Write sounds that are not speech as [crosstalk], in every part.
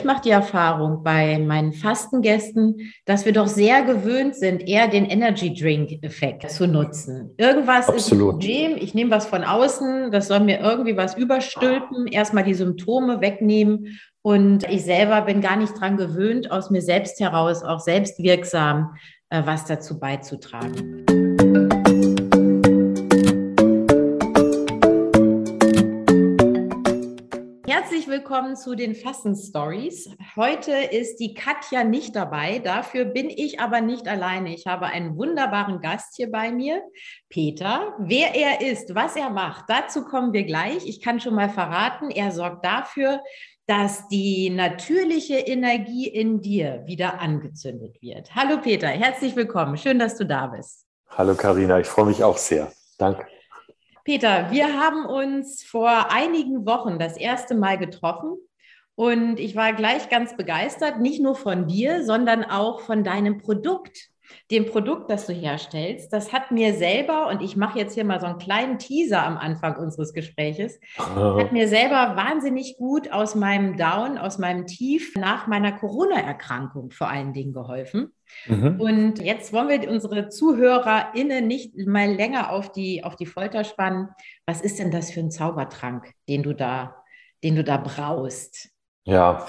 ich mache die Erfahrung bei meinen Fastengästen, dass wir doch sehr gewöhnt sind, eher den Energy Drink Effekt zu nutzen. Irgendwas Absolut. ist ein Problem, ich nehme was von außen, das soll mir irgendwie was überstülpen, erstmal die Symptome wegnehmen und ich selber bin gar nicht dran gewöhnt, aus mir selbst heraus auch selbstwirksam äh, was dazu beizutragen. Herzlich willkommen zu den Fasten Stories. Heute ist die Katja nicht dabei. Dafür bin ich aber nicht alleine. Ich habe einen wunderbaren Gast hier bei mir, Peter. Wer er ist, was er macht, dazu kommen wir gleich. Ich kann schon mal verraten, er sorgt dafür, dass die natürliche Energie in dir wieder angezündet wird. Hallo Peter, herzlich willkommen. Schön, dass du da bist. Hallo Karina, ich freue mich auch sehr. Danke. Peter, wir haben uns vor einigen Wochen das erste Mal getroffen und ich war gleich ganz begeistert, nicht nur von dir, sondern auch von deinem Produkt dem Produkt, das du herstellst, das hat mir selber, und ich mache jetzt hier mal so einen kleinen Teaser am Anfang unseres Gespräches, hat mir selber wahnsinnig gut aus meinem Down, aus meinem Tief nach meiner Corona-Erkrankung vor allen Dingen geholfen. Mhm. Und jetzt wollen wir unsere ZuhörerInnen nicht mal länger auf die, auf die Folter spannen. Was ist denn das für ein Zaubertrank, den du da, den du da braust? Ja,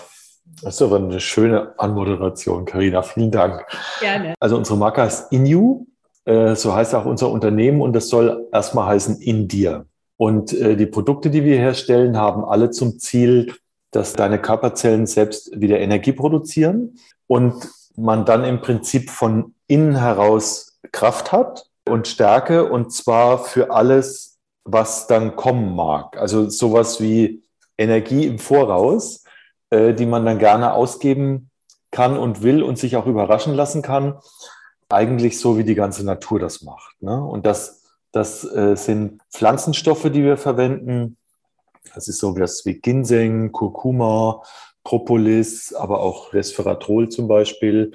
das ist aber eine schöne Anmoderation, Karina. Vielen Dank. Gerne. Also unsere Marke heißt Inu, äh, so heißt auch unser Unternehmen und das soll erstmal heißen in dir. Und äh, die Produkte, die wir herstellen, haben alle zum Ziel, dass deine Körperzellen selbst wieder Energie produzieren und man dann im Prinzip von innen heraus Kraft hat und Stärke und zwar für alles, was dann kommen mag. Also sowas wie Energie im Voraus äh, die man dann gerne ausgeben kann und will und sich auch überraschen lassen kann. Eigentlich so, wie die ganze Natur das macht. Ne? Und das, das äh, sind Pflanzenstoffe, die wir verwenden. Das ist so was wie Ginseng, Kurkuma, Propolis, aber auch Resveratrol zum Beispiel.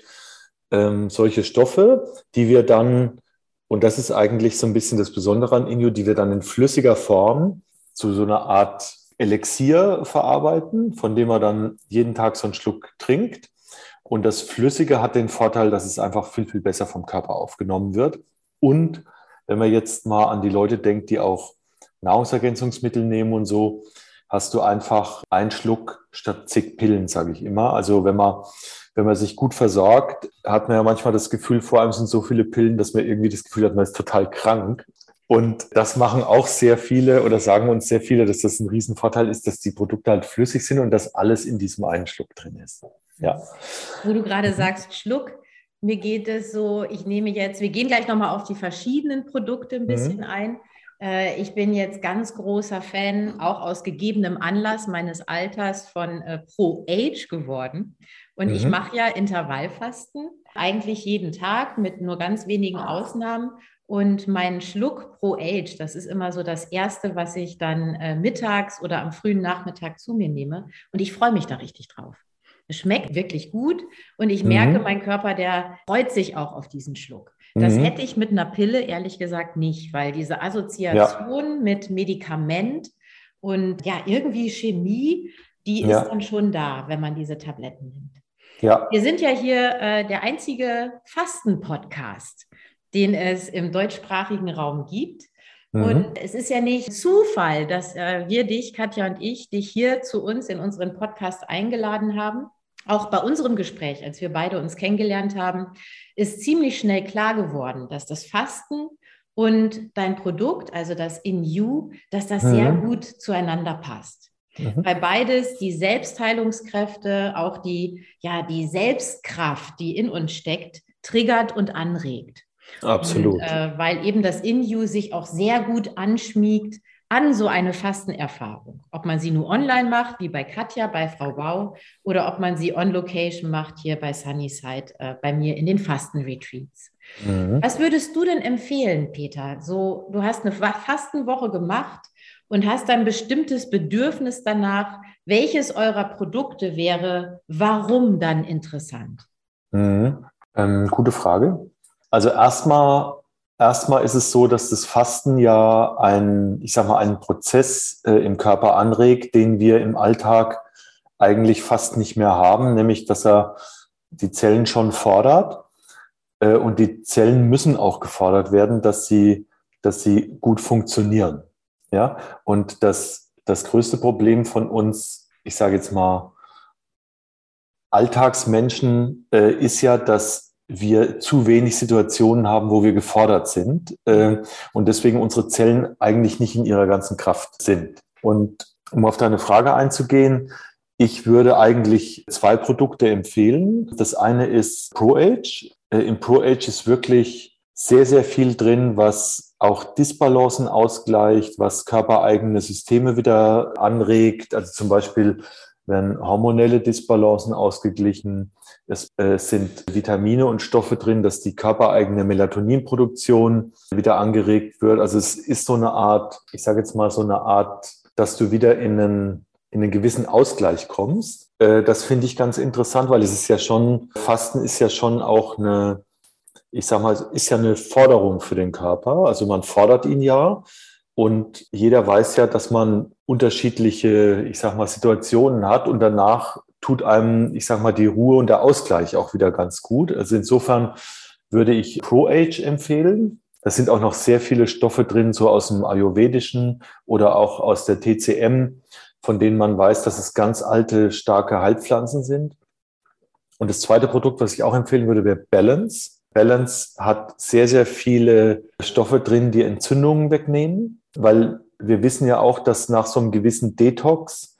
Ähm, solche Stoffe, die wir dann, und das ist eigentlich so ein bisschen das Besondere an Inyo, die wir dann in flüssiger Form zu so einer Art Elixier verarbeiten, von dem er dann jeden Tag so einen Schluck trinkt. Und das Flüssige hat den Vorteil, dass es einfach viel, viel besser vom Körper aufgenommen wird. Und wenn man jetzt mal an die Leute denkt, die auch Nahrungsergänzungsmittel nehmen und so, hast du einfach einen Schluck statt zig Pillen, sage ich immer. Also wenn man, wenn man sich gut versorgt, hat man ja manchmal das Gefühl, vor allem sind so viele Pillen, dass man irgendwie das Gefühl hat, man ist total krank. Und das machen auch sehr viele oder sagen uns sehr viele, dass das ein Riesenvorteil ist, dass die Produkte halt flüssig sind und dass alles in diesem einen Schluck drin ist. Ja. Wo du gerade sagst, Schluck, mir geht es so, ich nehme jetzt, wir gehen gleich nochmal auf die verschiedenen Produkte ein mhm. bisschen mhm. ein. Äh, ich bin jetzt ganz großer Fan, auch aus gegebenem Anlass meines Alters, von äh, Pro Age geworden. Und mhm. ich mache ja Intervallfasten, eigentlich jeden Tag mit nur ganz wenigen Ausnahmen. Und mein Schluck pro Age, das ist immer so das Erste, was ich dann äh, mittags oder am frühen Nachmittag zu mir nehme. Und ich freue mich da richtig drauf. Es schmeckt wirklich gut und ich mhm. merke, mein Körper, der freut sich auch auf diesen Schluck. Das mhm. hätte ich mit einer Pille ehrlich gesagt nicht, weil diese Assoziation ja. mit Medikament und ja, irgendwie Chemie, die ja. ist dann schon da, wenn man diese Tabletten nimmt. Ja. Wir sind ja hier äh, der einzige Fasten-Podcast den es im deutschsprachigen Raum gibt. Mhm. Und es ist ja nicht Zufall, dass äh, wir dich, Katja und ich, dich hier zu uns in unseren Podcast eingeladen haben. Auch bei unserem Gespräch, als wir beide uns kennengelernt haben, ist ziemlich schnell klar geworden, dass das Fasten und dein Produkt, also das In You, dass das mhm. sehr gut zueinander passt. Mhm. Weil beides die Selbstheilungskräfte, auch die, ja, die Selbstkraft, die in uns steckt, triggert und anregt. Absolut. Und, äh, weil eben das In-You sich auch sehr gut anschmiegt an so eine Fastenerfahrung. Ob man sie nur online macht, wie bei Katja, bei Frau Bau, oder ob man sie on Location macht, hier bei Sunnyside, äh, bei mir in den Fastenretreats. Mhm. Was würdest du denn empfehlen, Peter? So, du hast eine Fastenwoche gemacht und hast ein bestimmtes Bedürfnis danach. Welches eurer Produkte wäre, warum dann interessant? Mhm. Ähm, gute Frage. Also erstmal, erstmal ist es so, dass das Fasten ja ein, ich sag mal, einen Prozess äh, im Körper anregt, den wir im Alltag eigentlich fast nicht mehr haben, nämlich dass er die Zellen schon fordert äh, und die Zellen müssen auch gefordert werden, dass sie, dass sie gut funktionieren. Ja, und das, das größte Problem von uns, ich sage jetzt mal, Alltagsmenschen äh, ist ja, dass wir zu wenig Situationen haben, wo wir gefordert sind äh, und deswegen unsere Zellen eigentlich nicht in ihrer ganzen Kraft sind. Und um auf deine Frage einzugehen, ich würde eigentlich zwei Produkte empfehlen. Das eine ist ProAge. Äh, Im ProAge ist wirklich sehr, sehr viel drin, was auch Disbalancen ausgleicht, was körpereigene Systeme wieder anregt. Also zum Beispiel werden hormonelle Disbalancen ausgeglichen. Es äh, sind Vitamine und Stoffe drin, dass die körpereigene Melatoninproduktion wieder angeregt wird. Also es ist so eine Art, ich sage jetzt mal so eine Art, dass du wieder in einen in einen gewissen Ausgleich kommst. Äh, das finde ich ganz interessant, weil es ist ja schon, Fasten ist ja schon auch eine, ich sag mal, ist ja eine Forderung für den Körper. Also man fordert ihn ja. Und jeder weiß ja, dass man unterschiedliche, ich sag mal, Situationen hat und danach tut einem, ich sag mal, die Ruhe und der Ausgleich auch wieder ganz gut. Also insofern würde ich Pro-Age empfehlen. Da sind auch noch sehr viele Stoffe drin, so aus dem Ayurvedischen oder auch aus der TCM, von denen man weiß, dass es ganz alte, starke Heilpflanzen sind. Und das zweite Produkt, was ich auch empfehlen würde, wäre Balance. Balance hat sehr, sehr viele Stoffe drin, die Entzündungen wegnehmen, weil wir wissen ja auch, dass nach so einem gewissen Detox,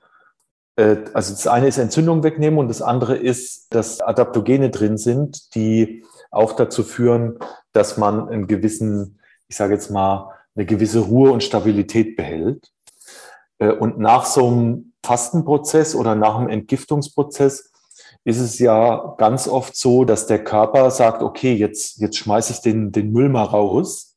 also das eine ist Entzündung wegnehmen und das andere ist, dass Adaptogene drin sind, die auch dazu führen, dass man einen gewissen, ich sage jetzt mal, eine gewisse Ruhe und Stabilität behält. Äh, und nach so einem Fastenprozess oder nach einem Entgiftungsprozess ist es ja ganz oft so, dass der Körper sagt, okay, jetzt, jetzt schmeiße ich den, den Müll mal raus.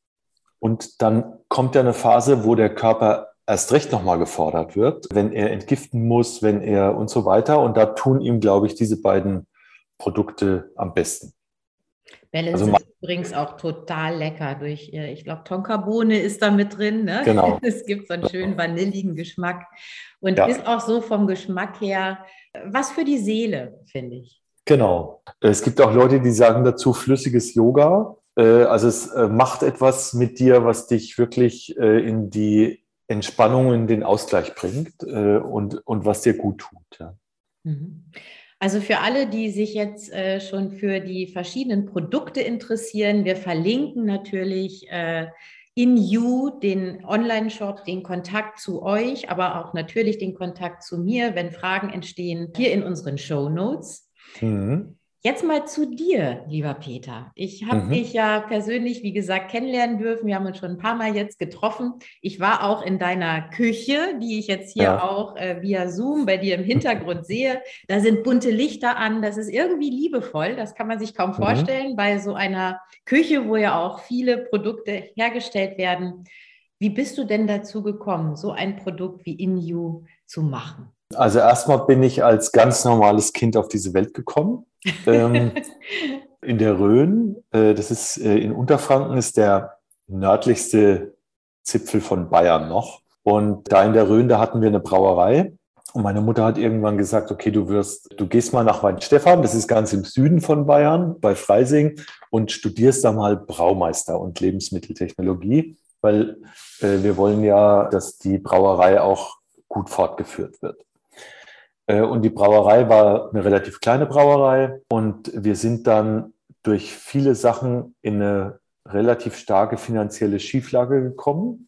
Und dann kommt ja eine Phase, wo der Körper erst recht nochmal gefordert wird, wenn er entgiften muss, wenn er und so weiter. Und da tun ihm, glaube ich, diese beiden Produkte am besten. Balance also, ist übrigens auch total lecker. Durch, äh, ich glaube, Tonkabohne ist da mit drin. Ne? Genau. [laughs] Es gibt so einen schönen vanilligen Geschmack und ja. ist auch so vom Geschmack her was für die Seele, finde ich. Genau. Es gibt auch Leute, die sagen dazu flüssiges Yoga. Äh, also es äh, macht etwas mit dir, was dich wirklich in die Entspannung, in den Ausgleich bringt und, und was dir gut tut. Ja. Mhm. Also für alle, die sich jetzt äh, schon für die verschiedenen Produkte interessieren, wir verlinken natürlich äh, in You den Online-Shop, den Kontakt zu euch, aber auch natürlich den Kontakt zu mir, wenn Fragen entstehen, hier in unseren Show Notes. Mhm. Jetzt mal zu dir, lieber Peter. Ich habe mhm. dich ja persönlich, wie gesagt, kennenlernen dürfen. Wir haben uns schon ein paar Mal jetzt getroffen. Ich war auch in deiner Küche, die ich jetzt hier ja. auch äh, via Zoom bei dir im Hintergrund sehe. Da sind bunte Lichter an. Das ist irgendwie liebevoll. Das kann man sich kaum mhm. vorstellen bei so einer Küche, wo ja auch viele Produkte hergestellt werden. Wie bist du denn dazu gekommen, so ein Produkt wie InU zu machen? Also erstmal bin ich als ganz normales Kind auf diese Welt gekommen ähm, [laughs] in der Rhön. Äh, das ist äh, in Unterfranken, ist der nördlichste Zipfel von Bayern noch. Und da in der Rhön, da hatten wir eine Brauerei. Und meine Mutter hat irgendwann gesagt, okay, du wirst, du gehst mal nach Weinstefan, das ist ganz im Süden von Bayern, bei Freising, und studierst da mal Braumeister und Lebensmitteltechnologie, weil äh, wir wollen ja, dass die Brauerei auch gut fortgeführt wird. Äh, und die Brauerei war eine relativ kleine Brauerei. Und wir sind dann durch viele Sachen in eine relativ starke finanzielle Schieflage gekommen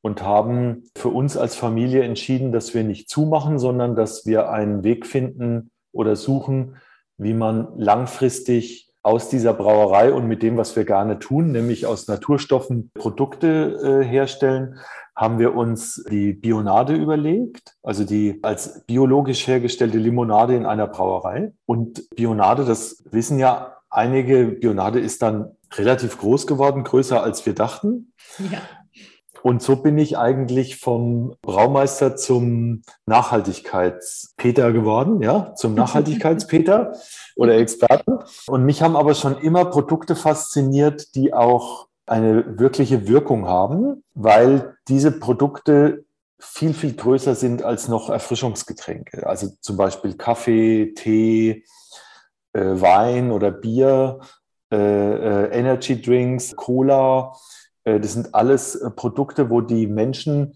und haben für uns als Familie entschieden, dass wir nicht zumachen, sondern dass wir einen Weg finden oder suchen, wie man langfristig aus dieser Brauerei und mit dem, was wir gerne tun, nämlich aus Naturstoffen Produkte äh, herstellen, haben wir uns die Bionade überlegt, also die als biologisch hergestellte Limonade in einer Brauerei. Und Bionade, das wissen ja einige, Bionade ist dann relativ groß geworden, größer als wir dachten. Ja. Und so bin ich eigentlich vom Braumeister zum Nachhaltigkeitspeter geworden, ja, zum [laughs] Nachhaltigkeitspeter oder Experten. Und mich haben aber schon immer Produkte fasziniert, die auch eine wirkliche Wirkung haben, weil diese Produkte viel, viel größer sind als noch Erfrischungsgetränke. Also zum Beispiel Kaffee, Tee, äh, Wein oder Bier, äh, äh, Energy Drinks, Cola. Äh, das sind alles äh, Produkte, wo die Menschen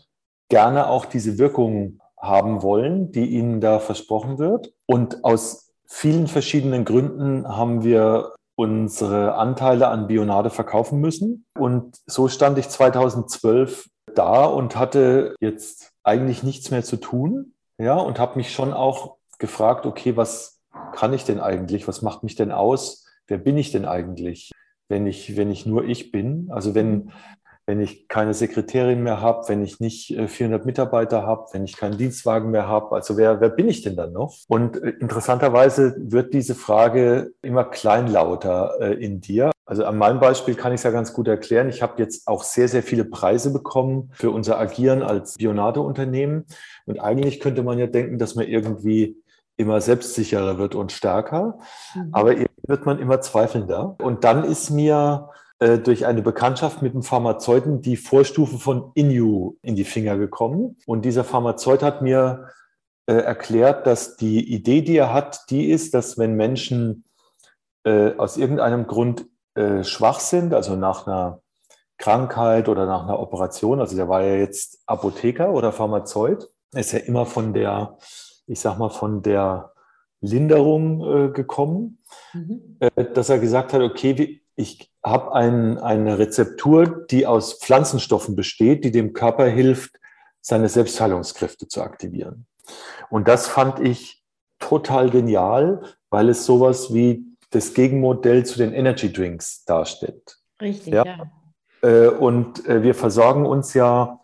gerne auch diese Wirkung haben wollen, die ihnen da versprochen wird. Und aus vielen verschiedenen Gründen haben wir unsere Anteile an Bionade verkaufen müssen. Und so stand ich 2012 da und hatte jetzt eigentlich nichts mehr zu tun. Ja, und habe mich schon auch gefragt, okay, was kann ich denn eigentlich? Was macht mich denn aus? Wer bin ich denn eigentlich, wenn ich, wenn ich nur ich bin? Also wenn, wenn ich keine Sekretärin mehr habe, wenn ich nicht 400 äh, Mitarbeiter habe, wenn ich keinen Dienstwagen mehr habe. Also wer, wer bin ich denn dann noch? Und äh, interessanterweise wird diese Frage immer kleinlauter äh, in dir. Also an meinem Beispiel kann ich es ja ganz gut erklären. Ich habe jetzt auch sehr, sehr viele Preise bekommen für unser Agieren als Bionade-Unternehmen. Und eigentlich könnte man ja denken, dass man irgendwie immer selbstsicherer wird und stärker. Mhm. Aber wird man immer zweifelnder. Und dann ist mir äh, durch eine Bekanntschaft mit einem Pharmazeuten die Vorstufe von Inu in die Finger gekommen. Und dieser Pharmazeut hat mir äh, erklärt, dass die Idee, die er hat, die ist, dass wenn Menschen äh, aus irgendeinem Grund äh, schwach sind, also nach einer Krankheit oder nach einer Operation, also der war ja jetzt Apotheker oder Pharmazeut, ist ja immer von der, ich sag mal, von der Linderung äh, gekommen, mhm. äh, dass er gesagt hat, okay, ich habe ein, eine Rezeptur, die aus Pflanzenstoffen besteht, die dem Körper hilft, seine Selbstheilungskräfte zu aktivieren. Und das fand ich total genial, weil es sowas wie das Gegenmodell zu den Energy Drinks darstellt. Richtig, ja. ja. Äh, und äh, wir versorgen uns ja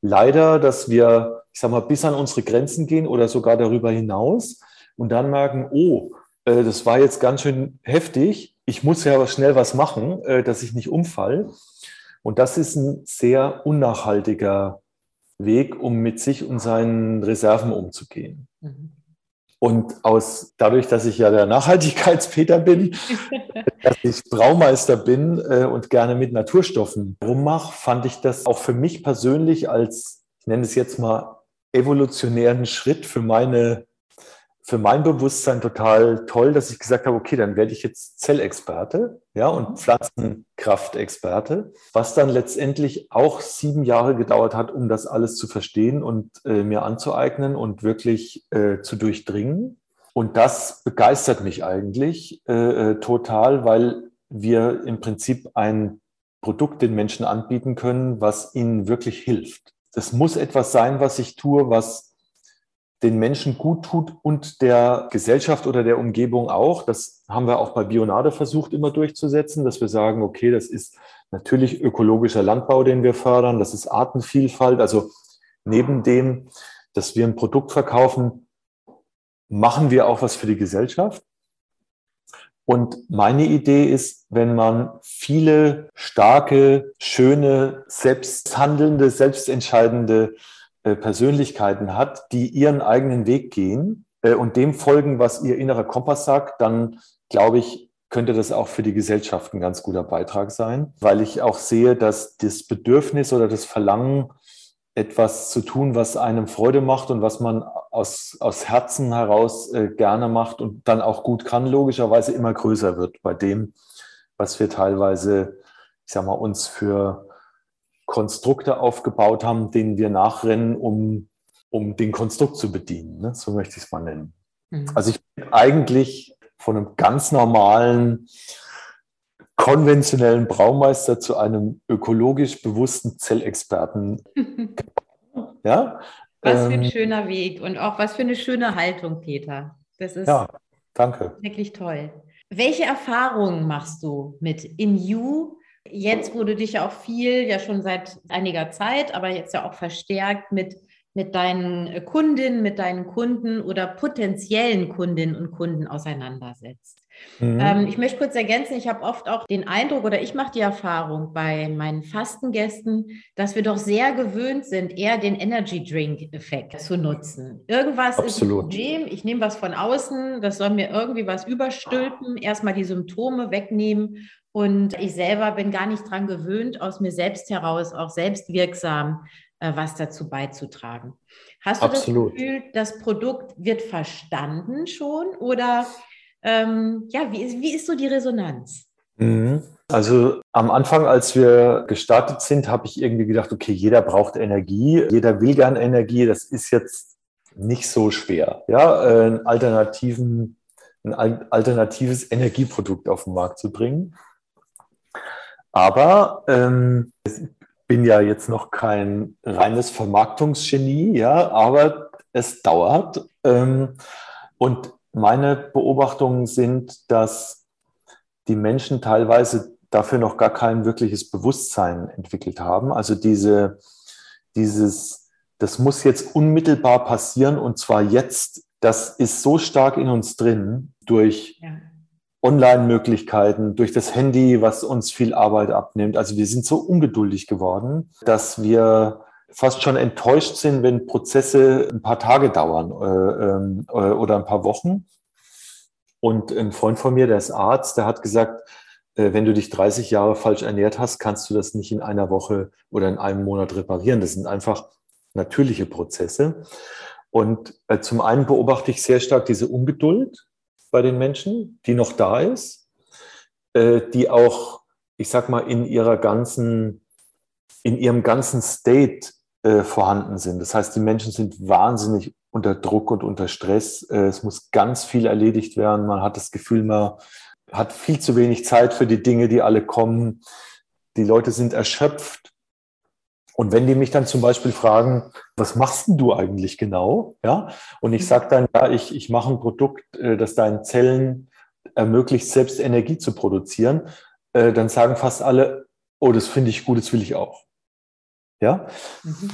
leider, dass wir, ich sag mal, bis an unsere Grenzen gehen oder sogar darüber hinaus und dann merken, oh, äh, das war jetzt ganz schön heftig ich muss ja schnell was machen, äh, dass ich nicht umfall. Und das ist ein sehr unnachhaltiger Weg, um mit sich und seinen Reserven umzugehen. Mhm. Und aus, dadurch, dass ich ja der Nachhaltigkeitspeter bin, [laughs] dass ich Braumeister bin äh, und gerne mit Naturstoffen rummache, fand ich das auch für mich persönlich als, ich nenne es jetzt mal, evolutionären Schritt für meine für mein Bewusstsein total toll, dass ich gesagt habe, okay, dann werde ich jetzt Zellexperte ja, und mhm. Pflanzenkraftexperte, was dann letztendlich auch sieben Jahre gedauert hat, um das alles zu verstehen und äh, mir anzueignen und wirklich äh, zu durchdringen. Und das begeistert mich eigentlich äh, äh total, weil wir im Prinzip ein Produkt den Menschen anbieten können, was ihnen wirklich hilft. Das muss etwas sein, was ich tue, was den Menschen gut tut und der Gesellschaft oder der Umgebung auch. Das haben wir auch bei Bionade versucht immer durchzusetzen, dass wir sagen, okay, das ist natürlich ökologischer Landbau, den wir fördern, das ist Artenvielfalt. Also neben dem, dass wir ein Produkt verkaufen, machen wir auch was für die Gesellschaft. Und meine Idee ist, wenn man viele starke, schöne, selbsthandelnde, selbstentscheidende Persönlichkeiten hat, die ihren eigenen Weg gehen äh, und dem folgen, was ihr innerer Kompass sagt, dann glaube ich, könnte das auch für die Gesellschaft ein ganz guter Beitrag sein, weil ich auch sehe, dass das Bedürfnis oder das Verlangen, etwas zu tun, was einem Freude macht und was man aus, aus Herzen heraus äh, gerne macht und dann auch gut kann, logischerweise immer größer wird bei dem, was wir teilweise, ich sag mal, uns für Konstrukte aufgebaut haben, denen wir nachrennen, um, um den Konstrukt zu bedienen. Ne? So möchte ich es mal nennen. Mhm. Also ich bin eigentlich von einem ganz normalen, konventionellen Braumeister zu einem ökologisch bewussten Zellexperten. [laughs] ja? Was für ein ähm, schöner Weg und auch was für eine schöne Haltung, Peter. Das ist ja, danke. wirklich toll. Welche Erfahrungen machst du mit In You Jetzt, wo du dich auch viel, ja schon seit einiger Zeit, aber jetzt ja auch verstärkt mit, mit deinen Kundinnen, mit deinen Kunden oder potenziellen Kundinnen und Kunden auseinandersetzt. Mhm. Ähm, ich möchte kurz ergänzen, ich habe oft auch den Eindruck oder ich mache die Erfahrung bei meinen Fastengästen, dass wir doch sehr gewöhnt sind, eher den Energy Drink-Effekt zu nutzen. Irgendwas Absolut. ist ein Problem, ich nehme was von außen, das soll mir irgendwie was überstülpen, erstmal die Symptome wegnehmen und ich selber bin gar nicht dran gewöhnt, aus mir selbst heraus auch selbstwirksam äh, was dazu beizutragen. Hast du Absolut. das Gefühl, das Produkt wird verstanden schon oder ähm, ja, wie ist, wie ist so die Resonanz? Mhm. Also am Anfang, als wir gestartet sind, habe ich irgendwie gedacht, okay, jeder braucht Energie, jeder will gern Energie, das ist jetzt nicht so schwer, ja, äh, einen alternativen, ein alternatives Energieprodukt auf den Markt zu bringen. Aber ähm, ich bin ja jetzt noch kein reines Vermarktungsgenie, ja, aber es dauert. Ähm, und meine Beobachtungen sind, dass die Menschen teilweise dafür noch gar kein wirkliches Bewusstsein entwickelt haben. Also diese, dieses, das muss jetzt unmittelbar passieren und zwar jetzt, das ist so stark in uns drin durch ja. Online-Möglichkeiten, durch das Handy, was uns viel Arbeit abnimmt. Also wir sind so ungeduldig geworden, dass wir fast schon enttäuscht sind, wenn Prozesse ein paar Tage dauern äh, ähm, äh, oder ein paar Wochen. Und ein Freund von mir, der ist Arzt, der hat gesagt, äh, wenn du dich 30 Jahre falsch ernährt hast, kannst du das nicht in einer Woche oder in einem Monat reparieren. Das sind einfach natürliche Prozesse. Und äh, zum einen beobachte ich sehr stark diese Ungeduld bei den Menschen, die noch da ist, äh, die auch, ich sag mal, in ihrer ganzen, in ihrem ganzen State vorhanden sind. Das heißt, die Menschen sind wahnsinnig unter Druck und unter Stress. Es muss ganz viel erledigt werden. Man hat das Gefühl, man hat viel zu wenig Zeit für die Dinge, die alle kommen. Die Leute sind erschöpft. Und wenn die mich dann zum Beispiel fragen, was machst denn du eigentlich genau? Ja, und ich sage dann, ja, ich, ich mache ein Produkt, äh, das deinen Zellen ermöglicht, selbst Energie zu produzieren, äh, dann sagen fast alle, oh, das finde ich gut, das will ich auch. Ja. Mhm.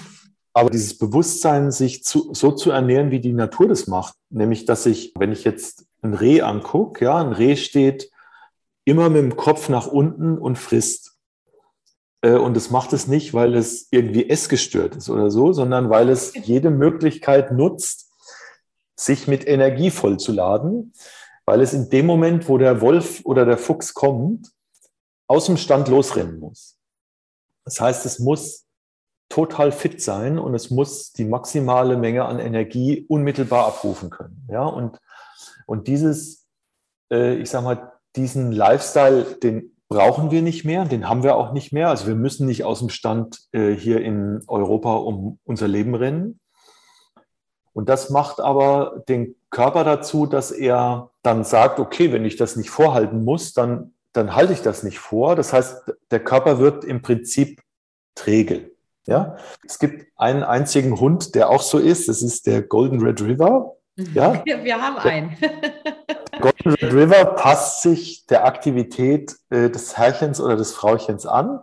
Aber dieses Bewusstsein, sich zu, so zu ernähren, wie die Natur das macht, nämlich, dass ich, wenn ich jetzt ein Reh angucke, ja, ein Reh steht immer mit dem Kopf nach unten und frisst. Äh, und es macht es nicht, weil es irgendwie essgestört ist oder so, sondern weil es [laughs] jede Möglichkeit nutzt, sich mit Energie vollzuladen, weil es in dem Moment, wo der Wolf oder der Fuchs kommt, aus dem Stand losrennen muss. Das heißt, es muss total fit sein und es muss die maximale Menge an Energie unmittelbar abrufen können. Ja, und, und dieses, äh, ich sag mal, diesen Lifestyle, den brauchen wir nicht mehr, den haben wir auch nicht mehr. Also wir müssen nicht aus dem Stand äh, hier in Europa um unser Leben rennen. Und das macht aber den Körper dazu, dass er dann sagt, okay, wenn ich das nicht vorhalten muss, dann, dann halte ich das nicht vor. Das heißt, der Körper wird im Prinzip träge. Ja, es gibt einen einzigen Hund, der auch so ist. Das ist der Golden Red River. Ja, [laughs] wir haben einen. [laughs] Golden Red River passt sich der Aktivität äh, des Herrchens oder des Frauchens an.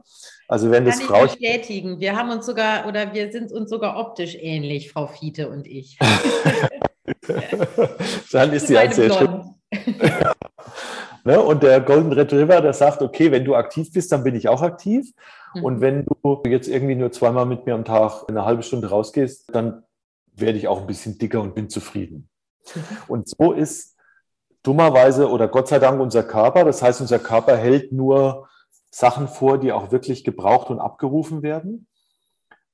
Also wenn Kann das Frauchen. bestätigen. Wir haben uns sogar oder wir sind uns sogar optisch ähnlich, Frau Fiete und ich. [laughs] Dann ist sie ein sehr schön. ne? Und der Golden Red River, der sagt, okay, wenn du aktiv bist, dann bin ich auch aktiv. Mhm. Und wenn du jetzt irgendwie nur zweimal mit mir am Tag eine halbe Stunde rausgehst, dann werde ich auch ein bisschen dicker und bin zufrieden. Mhm. Und so ist dummerweise oder Gott sei Dank unser Körper. Das heißt, unser Körper hält nur Sachen vor, die auch wirklich gebraucht und abgerufen werden.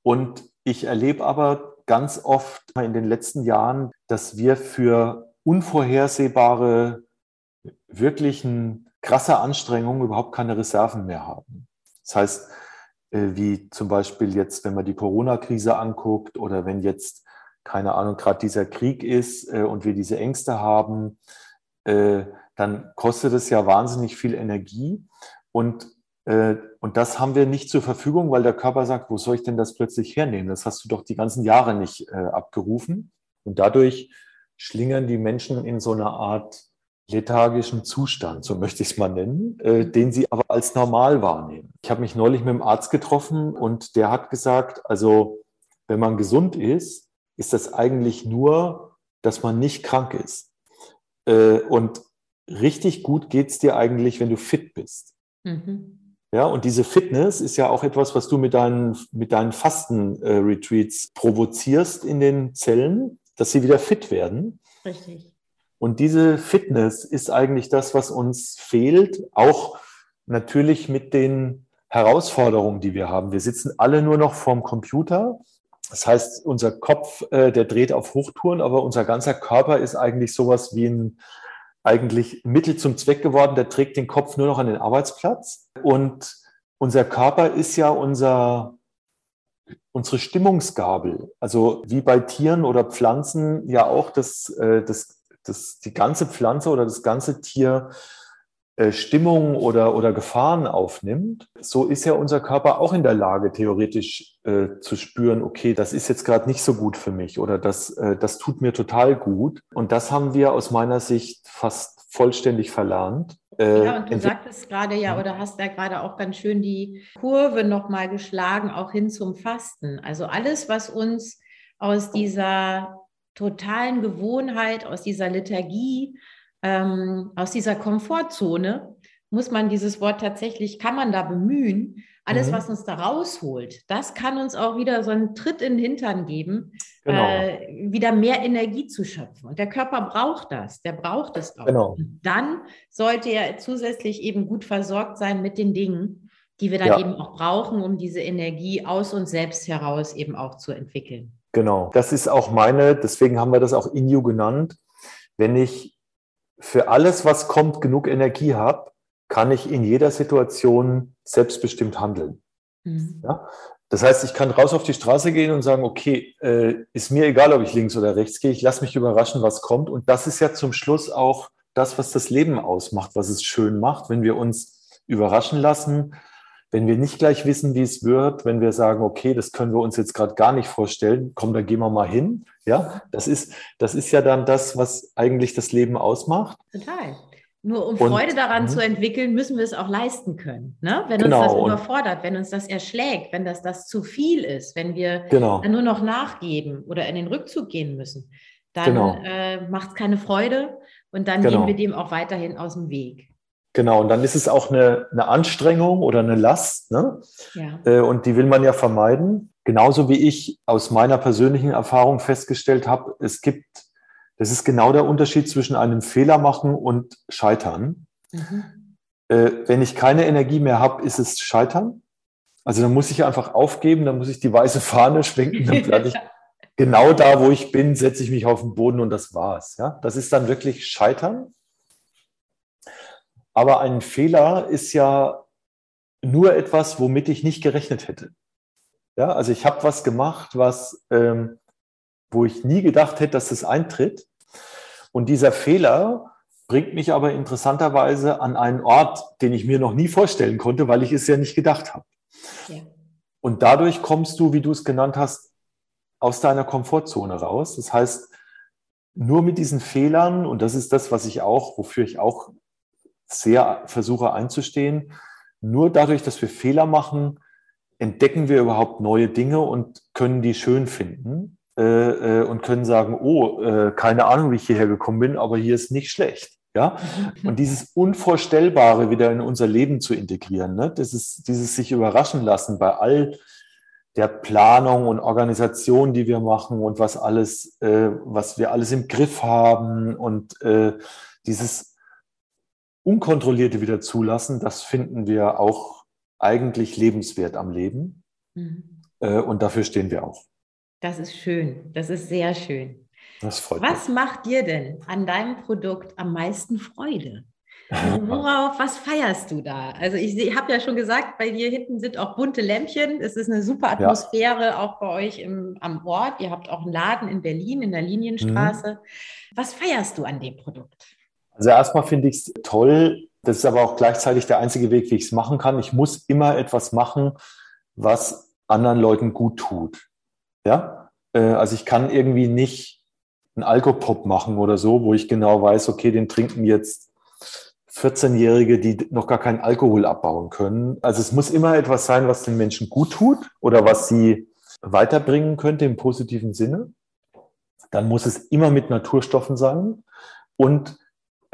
Und ich erlebe aber ganz oft in den letzten Jahren, dass wir für unvorhersehbare, wirklichen krasse Anstrengungen überhaupt keine Reserven mehr haben. Das heißt, äh, wie zum Beispiel jetzt, wenn man die Corona-Krise anguckt oder wenn jetzt, keine Ahnung, gerade dieser Krieg ist äh, und wir diese Ängste haben, äh, dann kostet es ja wahnsinnig viel Energie. Und, und das haben wir nicht zur Verfügung, weil der Körper sagt, wo soll ich denn das plötzlich hernehmen? Das hast du doch die ganzen Jahre nicht abgerufen. Und dadurch schlingern die Menschen in so einer Art lethargischen Zustand, so möchte ich es mal nennen, äh, den sie aber als normal wahrnehmen. Ich habe mich neulich mit einem Arzt getroffen und der hat gesagt, also wenn man gesund ist, ist das eigentlich nur, dass man nicht krank ist. Äh, und richtig gut geht es dir eigentlich, wenn du fit bist. Mhm. Ja, und diese Fitness ist ja auch etwas, was du mit deinen, mit deinen Fasten-Retreats provozierst in den Zellen, dass sie wieder fit werden. Richtig. Und diese Fitness ist eigentlich das, was uns fehlt, auch natürlich mit den Herausforderungen, die wir haben. Wir sitzen alle nur noch vorm Computer Das heißt, unser Kopf, äh, der dreht auf Hochtouren, aber unser ganzer Körper ist eigentlich sowas wie ein eigentlich Mittel zum Zweck geworden. Der trägt den Kopf nur noch an den Arbeitsplatz. Und unser Körper ist ja unser, unsere Stimmungsgabel. Also wie bei Tieren oder Pflanzen ja auch das, äh, das, das, die ganze Pflanze oder das ganze Tier Stimmung oder, oder Gefahren aufnimmt, so ist ja unser Körper auch in der Lage, theoretisch äh, zu spüren, okay, das ist jetzt gerade nicht so gut für mich oder das, äh, das tut mir total gut. Und das haben wir aus meiner Sicht fast vollständig verlernt. Äh, ja, und du sagtest gerade ja, oder hast ja gerade auch ganz schön die Kurve nochmal geschlagen, auch hin zum Fasten. Also alles, was uns aus dieser totalen Gewohnheit, aus dieser Liturgie ähm, aus dieser Komfortzone muss man dieses Wort tatsächlich, kann man da bemühen. Alles, mhm. was uns da rausholt, das kann uns auch wieder so einen Tritt in den Hintern geben, genau. äh, wieder mehr Energie zu schöpfen. Und der Körper braucht das, der braucht es auch. Genau. Und dann sollte er zusätzlich eben gut versorgt sein mit den Dingen, die wir dann ja. eben auch brauchen, um diese Energie aus uns selbst heraus eben auch zu entwickeln. Genau, das ist auch meine, deswegen haben wir das auch Inju genannt. Wenn ich für alles, was kommt, genug Energie habe, kann ich in jeder Situation selbstbestimmt handeln. Mhm. Ja? Das heißt, ich kann raus auf die Straße gehen und sagen, okay, äh, ist mir egal, ob ich links oder rechts gehe, ich lasse mich überraschen, was kommt. Und das ist ja zum Schluss auch das, was das Leben ausmacht, was es schön macht, wenn wir uns überraschen lassen, wenn wir nicht gleich wissen, wie es wird, wenn wir sagen, okay, das können wir uns jetzt gerade gar nicht vorstellen, komm, da gehen wir mal hin. Ja, das ist, das ist ja dann das, was eigentlich das Leben ausmacht. Total. Nur um und, Freude daran mh. zu entwickeln, müssen wir es auch leisten können. Ne? Wenn genau. uns das überfordert, wenn uns das erschlägt, wenn das, das zu viel ist, wenn wir genau. dann nur noch nachgeben oder in den Rückzug gehen müssen, dann genau. äh, macht es keine Freude und dann genau. gehen wir dem auch weiterhin aus dem Weg. Genau, und dann ist es auch eine, eine Anstrengung oder eine Last. Ne? Ja. Äh, und die will man ja vermeiden. Genauso wie ich aus meiner persönlichen Erfahrung festgestellt habe, es gibt, das ist genau der Unterschied zwischen einem Fehler machen und Scheitern. Mhm. Äh, wenn ich keine Energie mehr habe, ist es Scheitern. Also dann muss ich einfach aufgeben, dann muss ich die weiße Fahne schwenken, dann bleibe ich [laughs] genau da, wo ich bin, setze ich mich auf den Boden und das war's. Ja? Das ist dann wirklich Scheitern. Aber ein Fehler ist ja nur etwas, womit ich nicht gerechnet hätte. Ja, also ich habe was gemacht, was, ähm, wo ich nie gedacht hätte, dass es eintritt. Und dieser Fehler bringt mich aber interessanterweise an einen Ort, den ich mir noch nie vorstellen konnte, weil ich es ja nicht gedacht habe. Ja. Und dadurch kommst du, wie du es genannt hast, aus deiner Komfortzone raus. Das heißt, nur mit diesen Fehlern, und das ist das, was ich auch, wofür ich auch sehr versuche einzustehen. Nur dadurch, dass wir Fehler machen, entdecken wir überhaupt neue Dinge und können die schön finden äh, äh, und können sagen, oh, äh, keine Ahnung, wie ich hierher gekommen bin, aber hier ist nicht schlecht. Ja? [laughs] Und dieses Unvorstellbare wieder in unser Leben zu integrieren, ne? das ist dieses sich überraschen lassen bei all der Planung und Organisation, die wir machen und was alles, äh, was wir alles im Griff haben und äh, dieses Unkontrollierte wieder zulassen, das finden wir auch eigentlich lebenswert am Leben. Mhm. Äh, und dafür stehen wir auch. Das ist schön. Das ist sehr schön. Das freut was mich. macht dir denn an deinem Produkt am meisten Freude? Also [laughs] worauf, was feierst du da? Also ich, ich habe ja schon gesagt, bei dir hinten sind auch bunte Lämpchen. Es ist eine super Atmosphäre ja. auch bei euch im, am Ort. Ihr habt auch einen Laden in Berlin, in der Linienstraße. Mhm. Was feierst du an dem Produkt? Also erstmal finde ich es toll. Das ist aber auch gleichzeitig der einzige Weg, wie ich es machen kann. Ich muss immer etwas machen, was anderen Leuten gut tut. Ja, äh, also ich kann irgendwie nicht einen Alkopop machen oder so, wo ich genau weiß, okay, den trinken jetzt 14-Jährige, die noch gar keinen Alkohol abbauen können. Also es muss immer etwas sein, was den Menschen gut tut oder was sie weiterbringen könnte im positiven Sinne. Dann muss es immer mit Naturstoffen sein und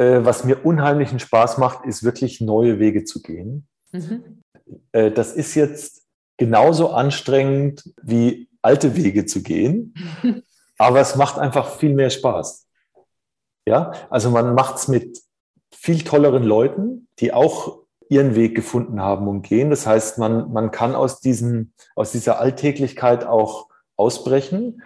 was mir unheimlichen Spaß macht, ist wirklich neue Wege zu gehen. Mhm. Äh, das ist jetzt genauso anstrengend wie alte Wege zu gehen, [laughs] aber es macht einfach viel mehr Spaß. Ja, also man macht es mit viel tolleren Leuten, die auch ihren Weg gefunden haben und gehen. Das heißt, man, man kann aus, diesen, aus dieser Alltäglichkeit auch ausbrechen.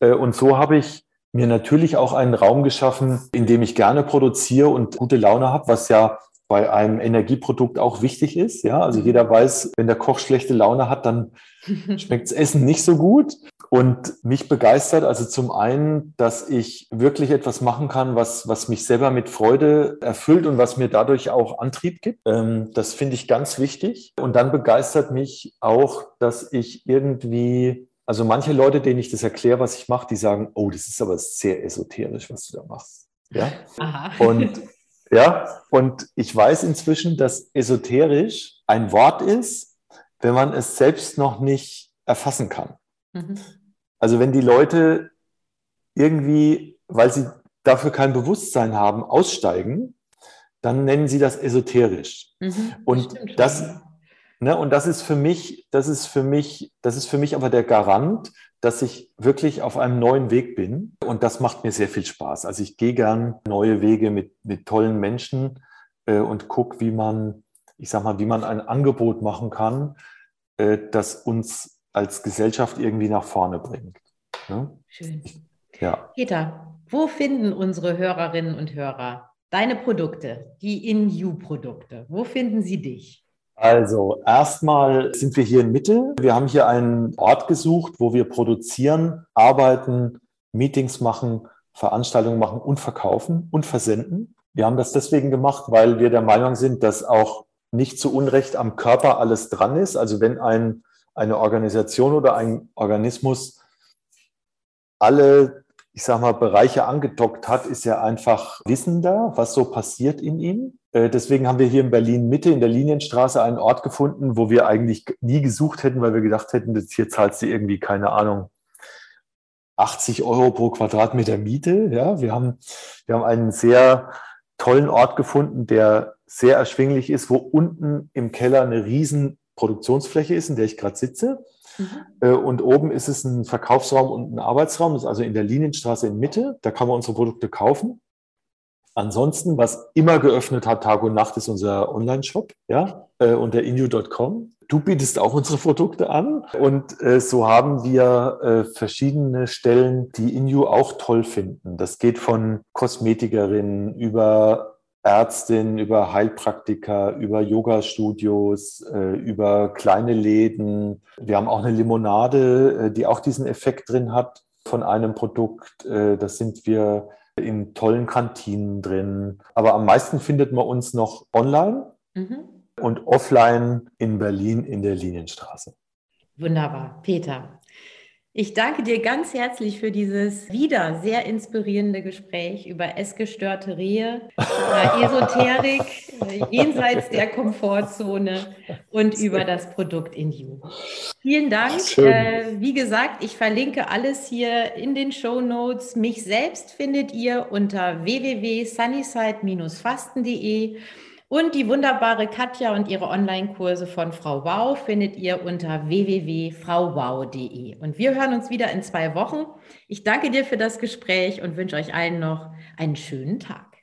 Äh, und so habe ich mir natürlich auch einen Raum geschaffen, in dem ich gerne produziere und gute Laune habe, was ja bei einem Energieprodukt auch wichtig ist. Ja, also mhm. jeder weiß, wenn der Koch schlechte Laune hat, dann [laughs] schmeckt das Essen nicht so gut. Und mich begeistert also zum einen, dass ich wirklich etwas machen kann, was, was mich selber mit Freude erfüllt und was mir dadurch auch Antrieb gibt. Ähm, das finde ich ganz wichtig. Und dann begeistert mich auch, dass ich irgendwie also manche Leute, denen ich das erkläre, was ich mache, die sagen, oh, das ist aber sehr esoterisch, was du da machst. Ja. Aha. Und ja, und ich weiß inzwischen, dass esoterisch ein Wort ist, wenn man es selbst noch nicht erfassen kann. Mhm. Also wenn die Leute irgendwie, weil sie dafür kein Bewusstsein haben, aussteigen, dann nennen sie das esoterisch. Mhm, und das, Ne, und das ist für mich, das ist für mich, das ist für mich aber der Garant, dass ich wirklich auf einem neuen Weg bin. Und das macht mir sehr viel Spaß. Also ich gehe gern neue Wege mit, mit tollen Menschen äh, und gucke, wie man, ich sag mal, wie man ein Angebot machen kann, äh, das uns als Gesellschaft irgendwie nach vorne bringt. Ne? Schön. Ja. Peter, wo finden unsere Hörerinnen und Hörer deine Produkte, die In-You-Produkte? Wo finden sie dich? Also erstmal sind wir hier in Mitte. Wir haben hier einen Ort gesucht, wo wir produzieren, arbeiten, Meetings machen, Veranstaltungen machen und verkaufen und versenden. Wir haben das deswegen gemacht, weil wir der Meinung sind, dass auch nicht zu Unrecht am Körper alles dran ist. Also wenn ein, eine Organisation oder ein Organismus alle, ich sag mal, Bereiche angedockt hat, ist ja einfach wissender, was so passiert in ihm. Äh, deswegen haben wir hier in Berlin Mitte in der Linienstraße einen Ort gefunden, wo wir eigentlich nie gesucht hätten, weil wir gedacht hätten, dass hier zahlst du irgendwie, keine Ahnung, 80 Euro pro Quadratmeter Miete. Ja, wir haben, wir haben einen sehr tollen Ort gefunden, der sehr erschwinglich ist, wo unten im Keller eine riesen Produktionsfläche ist, in der ich gerade sitze. Mhm. Äh, und oben ist es ein Verkaufsraum und ein Arbeitsraum, das ist also in der Linienstraße in Mitte. Da kann man unsere Produkte kaufen. Ansonsten, was immer geöffnet hat, Tag und Nacht, ist unser Online-Shop, ja, äh, unter inu.com. Du bietest auch unsere Produkte an und äh, so haben wir äh, verschiedene Stellen, die Inu auch toll finden. Das geht von Kosmetikerinnen über Ärztinnen, über Heilpraktiker, über Yoga-Studios, äh, über kleine Läden. Wir haben auch eine Limonade, äh, die auch diesen Effekt drin hat von einem Produkt. Äh, das sind wir in tollen Kantinen drin. Aber am meisten findet man uns noch online mhm. und offline in Berlin in der Linienstraße. Wunderbar. Peter, ich danke dir ganz herzlich für dieses wieder sehr inspirierende Gespräch über essgestörte Rehe, über [laughs] Esoterik, [laughs] jenseits der Komfortzone und über das Produkt in You. Vielen Dank. Äh, wie gesagt, ich verlinke alles hier in den Show Notes. Mich selbst findet ihr unter www.sunnyside-fasten.de. Und die wunderbare Katja und ihre Online-Kurse von Frau Wow findet ihr unter www.frauwow.de. Und wir hören uns wieder in zwei Wochen. Ich danke dir für das Gespräch und wünsche euch allen noch einen schönen Tag.